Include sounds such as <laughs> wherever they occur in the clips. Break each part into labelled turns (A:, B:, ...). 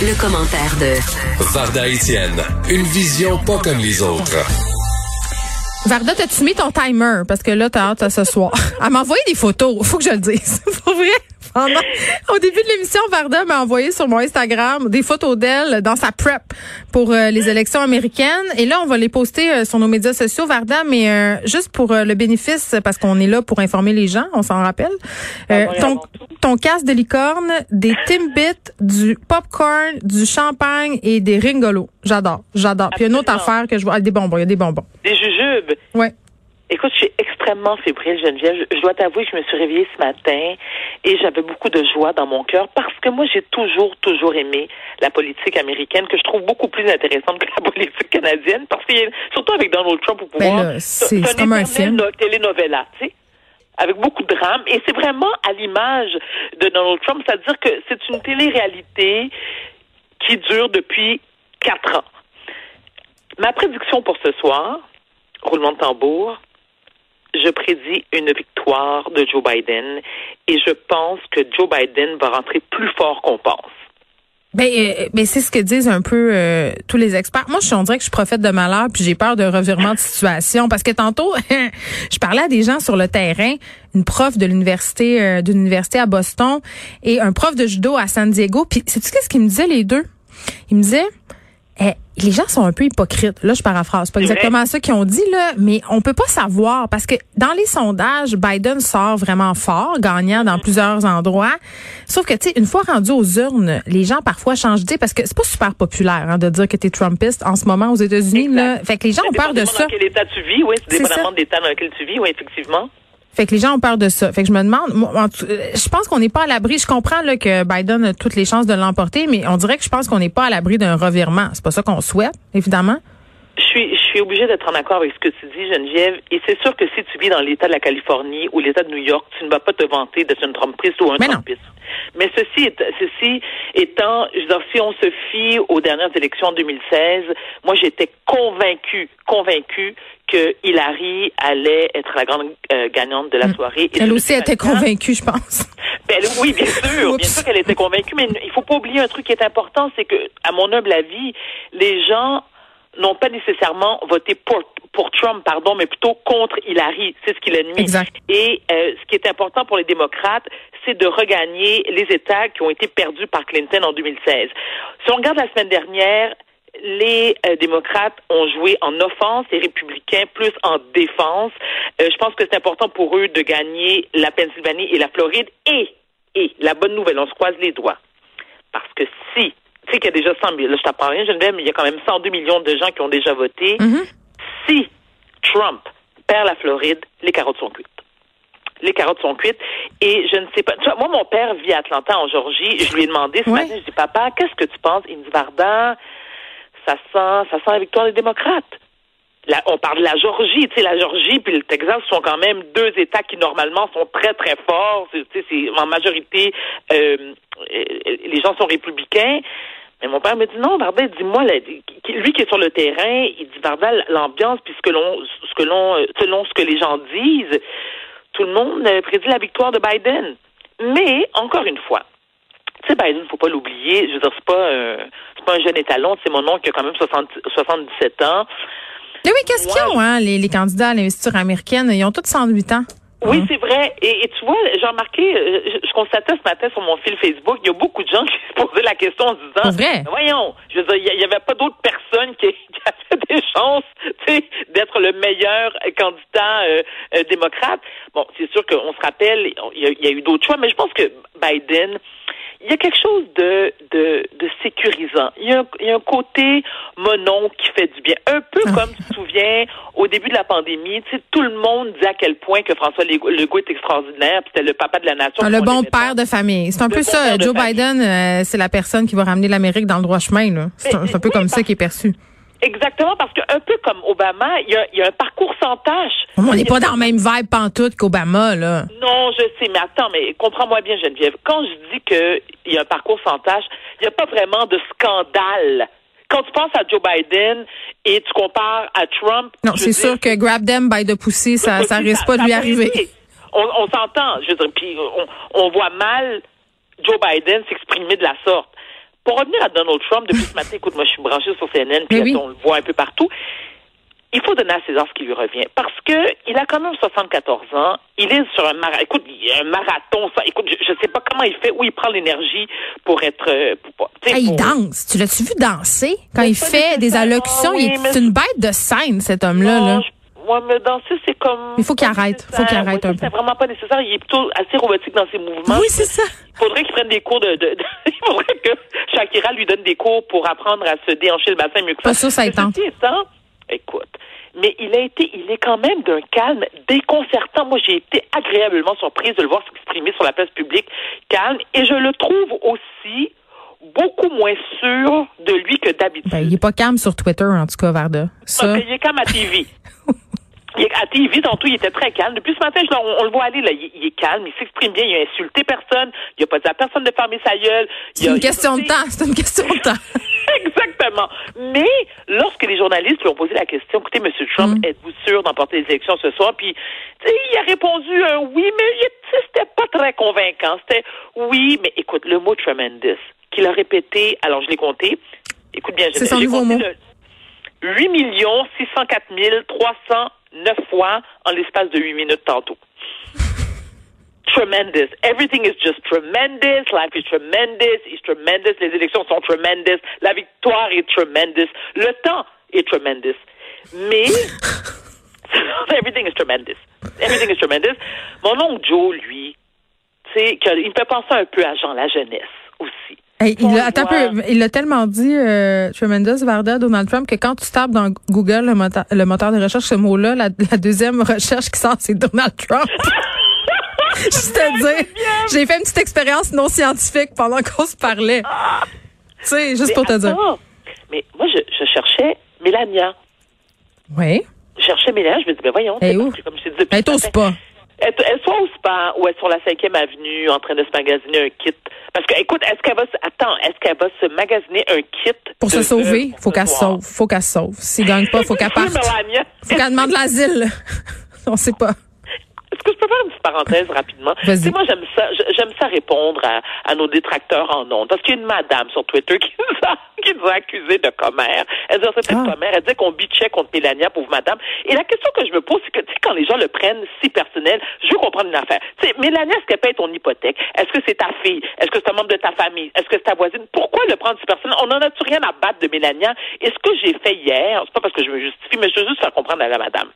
A: Le, commentaire de
B: Varda Etienne, une vision pas comme les autres.
C: Varda, t'as-tu mis ton timer? Parce que là, t'as hâte à ce soir. <laughs> Elle m'a envoyé des photos. Faut que je le dise. <laughs> Pour vrai? Au début de l'émission, Varda m'a envoyé sur mon Instagram des photos d'elle dans sa prep pour euh, les élections américaines. Et là, on va les poster euh, sur nos médias sociaux, Varda, mais euh, juste pour le bénéfice, parce qu'on est là pour informer les gens, on s'en rappelle. ton, ton casque de licorne, des Timbits, du popcorn, du champagne et des ringolos. J'adore, j'adore. Puis une autre affaire que je vois, ah, des bonbons, il y a des bonbons.
D: Des jujubes.
C: Ouais.
D: Écoute, je suis extrêmement fébrile, Geneviève. Je, dois t'avouer que je me suis réveillée ce matin et j'avais beaucoup de joie dans mon cœur parce que moi, j'ai toujours, toujours aimé la politique américaine que je trouve beaucoup plus intéressante que la <laughs> politique canadienne parce que, surtout avec Donald Trump au pouvoir,
C: ben c'est comme un film.
D: télénovela, tu sais avec beaucoup de drame. Et c'est vraiment à l'image de Donald Trump, c'est-à-dire que c'est une télé-réalité qui dure depuis quatre ans. Ma prédiction pour ce soir, roulement de tambour, je prédis une victoire de Joe Biden et je pense que Joe Biden va rentrer plus fort qu'on pense.
C: Ben, euh, ben c'est ce que disent un peu euh, tous les experts. Moi, je on dirait que je suis de malheur, puis j'ai peur d'un revirement de situation parce que tantôt, <laughs> je parlais à des gens sur le terrain, une prof de l'université euh, d'une université à Boston et un prof de judo à San Diego. Puis, sais-tu qu'est-ce qu'ils me disaient les deux? Ils me disaient eh, les gens sont un peu hypocrites. Là, je paraphrase. pas exactement ça qu'ils ont dit, là, mais on peut pas savoir parce que dans les sondages, Biden sort vraiment fort, gagnant dans plusieurs endroits. Sauf que, tu sais, une fois rendu aux urnes, les gens parfois changent d'idée parce que c'est pas super populaire hein, de dire que tu es Trumpiste en ce moment aux États-Unis. Là. Fait que les gens ont peur de ça.
D: Dans quel état tu vis, oui. C'est dépendamment de l'état dans lequel tu vis, oui, effectivement.
C: Fait que les gens ont peur de ça. Fait que je me demande, je pense qu'on n'est pas à l'abri. Je comprends là, que Biden a toutes les chances de l'emporter, mais on dirait que je pense qu'on n'est pas à l'abri d'un revirement. C'est pas ça qu'on souhaite, évidemment.
D: Je suis, je suis obligée d'être en accord avec ce que tu dis, Geneviève. Et c'est sûr que si tu vis dans l'État de la Californie ou l'État de New York, tu ne vas pas te vanter d'être une Trumpiste ou un
C: mais
D: Trumpiste. Mais ceci, est, ceci étant, je veux dire, si on se fie aux dernières élections en 2016, moi j'étais convaincue, convaincue que Hillary allait être la grande euh, gagnante de la hmm. soirée.
C: Elle aussi était convaincue, je pense.
D: Ben, oui, bien sûr, bien sûr qu'elle était convaincue, mais il faut pas oublier un truc qui est important, c'est que, à mon humble avis, les gens n'ont pas nécessairement voté pour, pour Trump, pardon, mais plutôt contre Hillary. C'est ce qui l'ennuie.
C: Exact.
D: Et euh, ce qui est important pour les démocrates, c'est de regagner les États qui ont été perdus par Clinton en 2016. Si on regarde la semaine dernière, les euh, démocrates ont joué en offense, les républicains plus en défense. Euh, je pense que c'est important pour eux de gagner la Pennsylvanie et la Floride. Et, et la bonne nouvelle, on se croise les doigts. Parce que si tu sais qu'il y a déjà 100 000, là, je t'apprends rien, Geneviève, mais il y a quand même 102 millions de gens qui ont déjà voté.
C: Mm-hmm.
D: Si Trump perd la Floride, les carottes sont cuites. Les carottes sont cuites. Et je ne sais pas. Tu vois, moi, mon père vit à Atlanta, en Georgie. Je lui ai demandé ce matin, je dis, papa, qu'est-ce que tu penses? Il me dit, Varda, ça sent, ça sent la victoire des démocrates. On parle de la Georgie, tu sais, la Georgie puis le Texas sont quand même deux États qui normalement sont très très forts. Sais, c'est en majorité euh, les gens sont républicains. Mais mon père me dit non, Bardel, dis-moi, lui qui est sur le terrain, il dit Bardel, l'ambiance, puis ce que l'on, ce que l'on, selon ce que les gens disent, tout le monde prédit la victoire de Biden. Mais encore une fois, tu sais, Biden, faut pas l'oublier. Je veux dire, c'est pas, c'est pas un jeune étalon. C'est mon oncle qui a quand même 60, 77 ans.
C: Mais oui, qu'est-ce qu'ils ont, hein, les, les candidats à l'investiture américaine? Ils ont tous 108 ans.
D: Oui, c'est vrai. Et, tu vois, j'ai remarqué, euh, je, constatais ce matin sur mon fil Facebook, il y a beaucoup de gens <laughs> qui se posaient la question en se disant,
C: vrai?
D: voyons, je veux dire, il n'y avait pas d'autres personnes qui, <laughs> qui, avaient des chances, tu sais, d'être le meilleur candidat euh, euh, démocrate. Bon, c'est sûr qu'on se rappelle, il y, a, il y a eu d'autres choix, mais je pense que Biden il y a quelque chose de, de, de sécurisant. Il y, a un, il y, a un, côté monon qui fait du bien. Un peu ah. comme tu te souviens, au début de la pandémie, tu sais, tout le monde disait à quel point que François Legault est extraordinaire, puis c'était le papa de la nation.
C: Ah, le bon père de famille. C'est un peu ça. Joe Biden, euh, c'est la personne qui va ramener l'Amérique dans le droit chemin. C'est un, peu comme ça qui est perçu.
D: Exactement, parce que un peu comme Obama, il y a, y a un parcours sans tâche.
C: On n'est pas dans le même vibe pantoute qu'Obama, là.
D: Non, je sais, mais attends, mais comprends-moi bien, Geneviève. Quand je dis qu'il y a un parcours sans tâche, il n'y a pas vraiment de scandale. Quand tu penses à Joe Biden et tu compares à Trump...
C: Non, c'est sûr que grab them by the pussy, ça, ça risque pas de lui arriver.
D: On, on s'entend, je veux dire, puis on, on voit mal Joe Biden s'exprimer de la sorte. Pour revenir à Donald Trump, depuis ce matin, écoute, moi, je suis branchée sur CNN, puis
C: oui.
D: on le voit un peu partout. Il faut donner à César ce qui lui revient. Parce que il a quand même 74 ans. Il est sur un marathon. Écoute, il y a un marathon. Ça, écoute, je, je sais pas comment il fait, où il prend l'énergie pour être. euh, Pour,
C: Hey, il
D: pour-
C: danse. Tu l'as-tu vu danser? Quand il fait des allocutions, il
D: oui, mais-
C: c'est une bête de scène, cet homme-là. Là.
D: je- Ouais, mais danser, c'est comme.
C: Il faut qu'il arrête. Faut qu'il arrête
D: Ouais,
C: un
D: C'est
C: peu.
D: vraiment pas nécessaire. Il est plutôt assez robotique dans ses mouvements.
C: Oui, c'est ça.
D: Il faudrait qu'il prenne des cours de, de, de- <laughs> Il faudrait que Shakira lui donne des cours pour apprendre à se déhancher le bassin mieux que ça.
C: Pas ça
D: ceci étant, écoute, mais il a été, il est quand même d'un calme déconcertant. Moi, j'ai été agréablement surprise de le voir s'exprimer sur la place publique calme, et je le trouve aussi beaucoup moins sûr de lui que d'habitude.
C: Ben, il est pas calme sur Twitter, en tout cas, Varda. Ça.
D: Qu'il est calme à TV. <laughs> Il est à TV, tantôt, il était très calme. Depuis ce matin, je, on, on le voit aller, là. Il, il est calme, il s'exprime bien, il a insulté personne, il a pas dit à personne de fermer sa gueule.
C: C'est une question de temps. C'est une question de temps. <laughs>
D: Exactement. Mais lorsque les journalistes lui ont posé la question, écoutez, M. Trump,
C: Mm.
D: êtes-vous sûr d'emporter les élections ce soir? Puis, il a répondu un oui, mais c'était pas très convaincant. C'était oui, mais écoute, le mot tremendous, qu'il a répété, alors je l'ai compté. Écoute bien, je
C: nouveau
D: compté
C: mot.
D: le 8 604 309 fois en l'espace de 8 minutes tantôt. <laughs> Tremendous. Everything is just tremendous. Life is tremendous. It's tremendous. Les élections sont tremendous. La victoire est tremendous. Le temps est tremendous. Mais <laughs> everything is tremendous. Everything is tremendous. Mon oncle Joe, lui, tu sais, que- il me fait penser un peu à Jean la jeunesse aussi.
C: Hey, il a, attends un
D: voit.
C: peu, il a tellement dit, euh, Tremendous Varda, Donald Trump, que quand tu tapes dans Google le moteur, le moteur de recherche, ce mot-là, la, la deuxième recherche qui sort, c'est Donald Trump. <laughs> Juste te dire, j'ai fait une petite expérience non scientifique pendant qu'on se parlait. Tu sais, juste
D: Mais
C: pour te dire.
D: Mais moi, je, je cherchais Mélania.
C: Oui.
D: Je cherchais Mélania. Je me dis, ben voyons. C'est comme je te dis depuis
C: Elle est
D: Elle, elle soit au spa ou elle est sur la 5e avenue en train de se magasiner un kit. Parce que, écoute, est-ce qu'elle va se, attends, est-ce qu'elle va se magasiner un kit
C: Pour se sauver, faut qu'elle se sauve. Faut qu'elle se sauve. S'il gagne pas, faut qu'elle parte. <laughs> Faut qu'elle demande l'asile. <laughs> On sait pas.
D: Est-ce que je peux faire une petite parenthèse rapidement? Tu sais, moi, j'aime ça, j'aime ça répondre à, à nos détracteurs en ondes. Parce qu'il y a une madame sur Twitter qui nous a, <laughs> qui nous a accusés de commère. Elle dit, c'est
C: Ah.
D: commère. Elle dit qu'on bitchait contre Mélania, pauvre madame. Et la question que je me pose, c'est que, tu sais, quand les gens le prennent si personnel, je veux comprendre une affaire. Tu sais, Mélania, est-ce qu'elle paye ton hypothèque? Est-ce que c'est ta fille? Est-ce que c'est un membre de ta famille? Est-ce que c'est ta voisine? Pourquoi le prendre si personnel? On en a-tu rien à battre de Mélania? Et ce que j'ai fait hier, c'est pas parce que je me justifie, mais je veux juste faire comprendre à la madame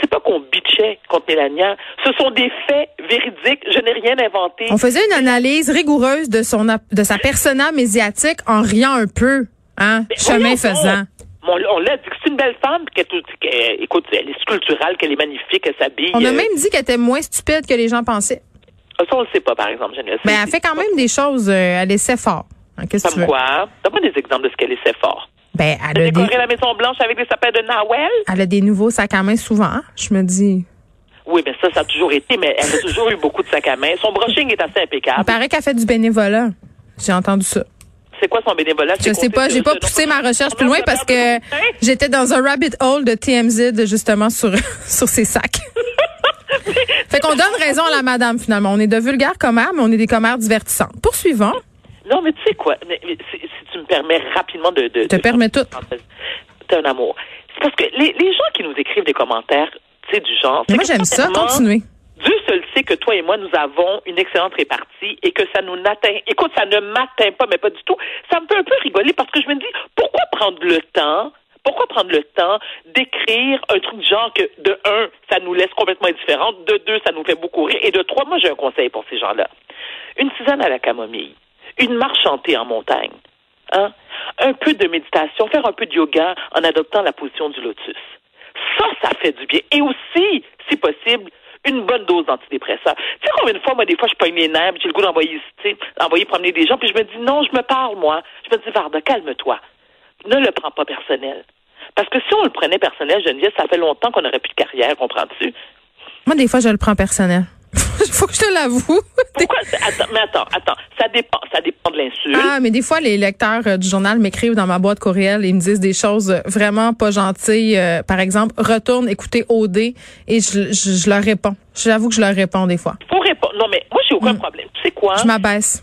D: c'est pas qu'on bitchait contre Mélania. Ce sont des faits véridiques. Je n'ai rien inventé.
C: On faisait une analyse rigoureuse de son de sa persona médiatique en riant un peu, hein,
D: Mais
C: chemin faisant.
D: On, on l'a dit que c'est une belle femme, qu'elle, écoute, elle est sculpturale, qu'elle est magnifique, qu'elle s'habille.
C: On a
D: euh,
C: même dit qu'elle était moins stupide que les gens pensaient.
D: Ça, on le sait pas, par exemple, Geneviève.
C: Mais elle fait quand même des choses, euh, elle essaie fort. Hein, Qu'est-ce que tu
D: Comme
C: veux?
D: quoi? Donne-moi des exemples de ce qu'elle essaie fort.
C: Ben, elle a,
D: décoré
C: des,
D: la Maison Blanche avec des sapins de Nawel?
C: elle a des nouveaux sacs à main souvent. Je me dis.
D: Oui, mais ça, ça a toujours été, mais elle a toujours eu beaucoup de sacs à main. Son brushing est assez
C: Il
D: impeccable.
C: paraît qu'elle fait du bénévolat. J'ai entendu ça.
D: C'est quoi son bénévolat?
C: Je sais pas, j'ai pas poussé ma recherche plus loin parce que j'étais dans un rabbit hole de TMZ justement sur <laughs> sur ces sacs. <laughs> fait qu'on donne raison à la madame finalement. On est de vulgaires commères, mais on est des commères divertissantes. Poursuivons.
D: Non, mais tu sais quoi? Mais- mais si, si tu me permets rapidement de. de
C: te
D: de-
C: permets tout.
D: T'es un amour. C'est parce que les, les gens qui nous écrivent des commentaires, tu sais, du genre.
C: Mais moi j'aime ça. Continuez.
D: Dieu seul sait que toi et moi, nous avons une excellente répartie et que ça nous n'atteint. Écoute, ça ne m'atteint pas, mais pas du tout. Ça me fait un peu rigoler parce que je me dis, pourquoi prendre le temps? Pourquoi prendre le temps d'écrire un truc du genre que, de un, ça nous laisse complètement indifférents, de deux, ça nous fait beaucoup rire, et de trois, moi, j'ai un conseil pour ces gens-là. Une tisane à la camomille, une marche chantée en montagne, hein? un peu de méditation, faire un peu de yoga en adoptant la position du lotus. Ça, ça fait du bien. Et aussi, si possible, une bonne dose d'antidépresseurs. Tu sais combien de fois, moi, des fois, je pogne les nerfs, j'ai le goût d'envoyer, d'envoyer promener des gens, puis je me dis, non, je me parle, moi. Je me dis, Varda, calme-toi. Ne le prends pas personnel. Parce que si on le prenait personnel, Geneviève, ça fait longtemps qu'on n'aurait plus de carrière, comprends-tu?
C: Moi des fois je le prends personnel. <laughs> Faut que je te l'avoue. <laughs>
D: Pourquoi? Attends, mais attends, attends. Ça dépend, ça dépend de l'insulte.
C: Ah, mais des fois, les lecteurs euh, du journal m'écrivent dans ma boîte courriel et ils me disent des choses euh, vraiment pas gentilles. Euh, par exemple, retourne écouter OD et je, je, je leur réponds. J'avoue que je leur réponds des fois.
D: Faut répondre. Non, mais moi, j'ai aucun problème. Tu sais quoi?
C: Je m'abaisse.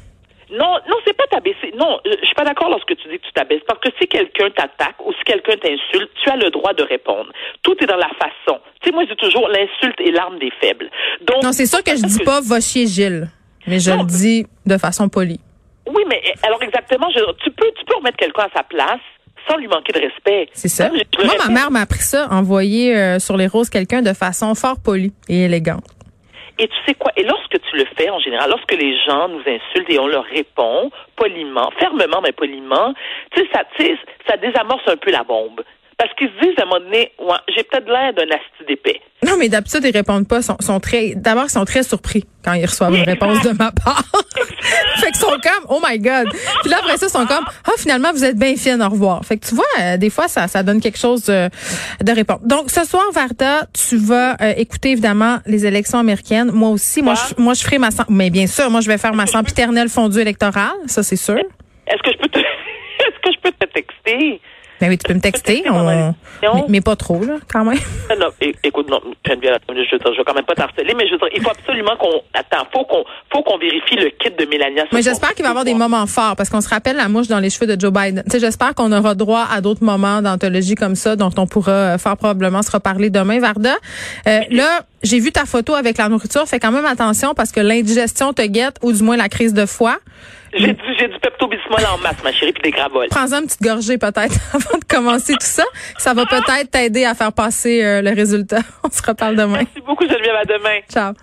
D: Non, non, c'est pas t'abaisser. Non, euh, je suis pas d'accord lorsque tu dis que tu t'abaisses. Parce que si quelqu'un t'attaque ou si quelqu'un t'insulte, tu as le droit de répondre. Tout est dans la façon. Tu sais, moi, je dis toujours, l'insulte est l'arme des faibles. Donc.
C: Non, c'est sûr que je dis pas va chier Gilles. Mais je le dis de façon polie.
D: Oui, mais eh, alors exactement, je, tu peux, tu peux remettre quelqu'un à sa place sans lui manquer de respect.
C: C'est ça. Moi, ma mère m'a appris ça, envoyer euh, sur les roses quelqu'un de façon fort polie et élégante.
D: Et tu sais quoi? Et lorsque tu le fais, en général, lorsque les gens nous insultent et on leur répond poliment, fermement, mais poliment, tu sais, ça, ça désamorce un peu la bombe. Parce qu'ils se disent à un moment donné, ouais, j'ai peut-être l'air d'un asti d'épais.
C: Non, mais d'habitude, ils répondent pas. Sont, sont très, d'abord, ils sont très surpris quand ils reçoivent une réponse de ma part. <laughs> fait qu'ils sont comme, oh my God. Puis là, après ça, sont comme, ah, finalement, vous êtes bien fine, au revoir. Fait que tu vois, euh, des fois, ça, ça donne quelque chose de, de répondre. Donc, ce soir, Varda, tu vas euh, écouter, évidemment, les élections américaines. Moi aussi, moi, je, moi, je ferai ma, mais bien sûr, moi, je vais faire ma sempiternelle fondue électorale. Ça, c'est sûr.
D: Est-ce que je peux te, <laughs> est-ce que je peux te texter?
C: Ben oui, tu peux me texter, mais, pas trop, là, quand même.
D: Non, écoute, non, Geneviève, je, je, je vais quand même pas t'harceler, mais je veux dire, il faut absolument qu'on, attends, faut qu'on, faut qu'on vérifie le kit de Mélania.
C: Mais j'espère qu'il va y avoir des moments forts, parce qu'on se rappelle la mouche dans les cheveux de Joe Biden. Tu sais, j'espère qu'on aura droit à d'autres moments d'anthologie comme ça, dont on pourra euh, fort probablement se reparler demain, Varda. Euh, là, j'ai vu ta photo avec la nourriture, fais quand même attention parce que l'indigestion te guette, ou du moins la crise de foie.
D: J'ai du, j'ai du Pepto-Bismol en masse, ma chérie, puis des gravoles.
C: Prends-en une petite gorgée peut-être <laughs> avant de commencer tout ça. Ça va peut-être t'aider à faire passer euh, le résultat. <laughs> On se reparle demain.
D: Merci beaucoup, Geneviève. À demain.
C: Ciao.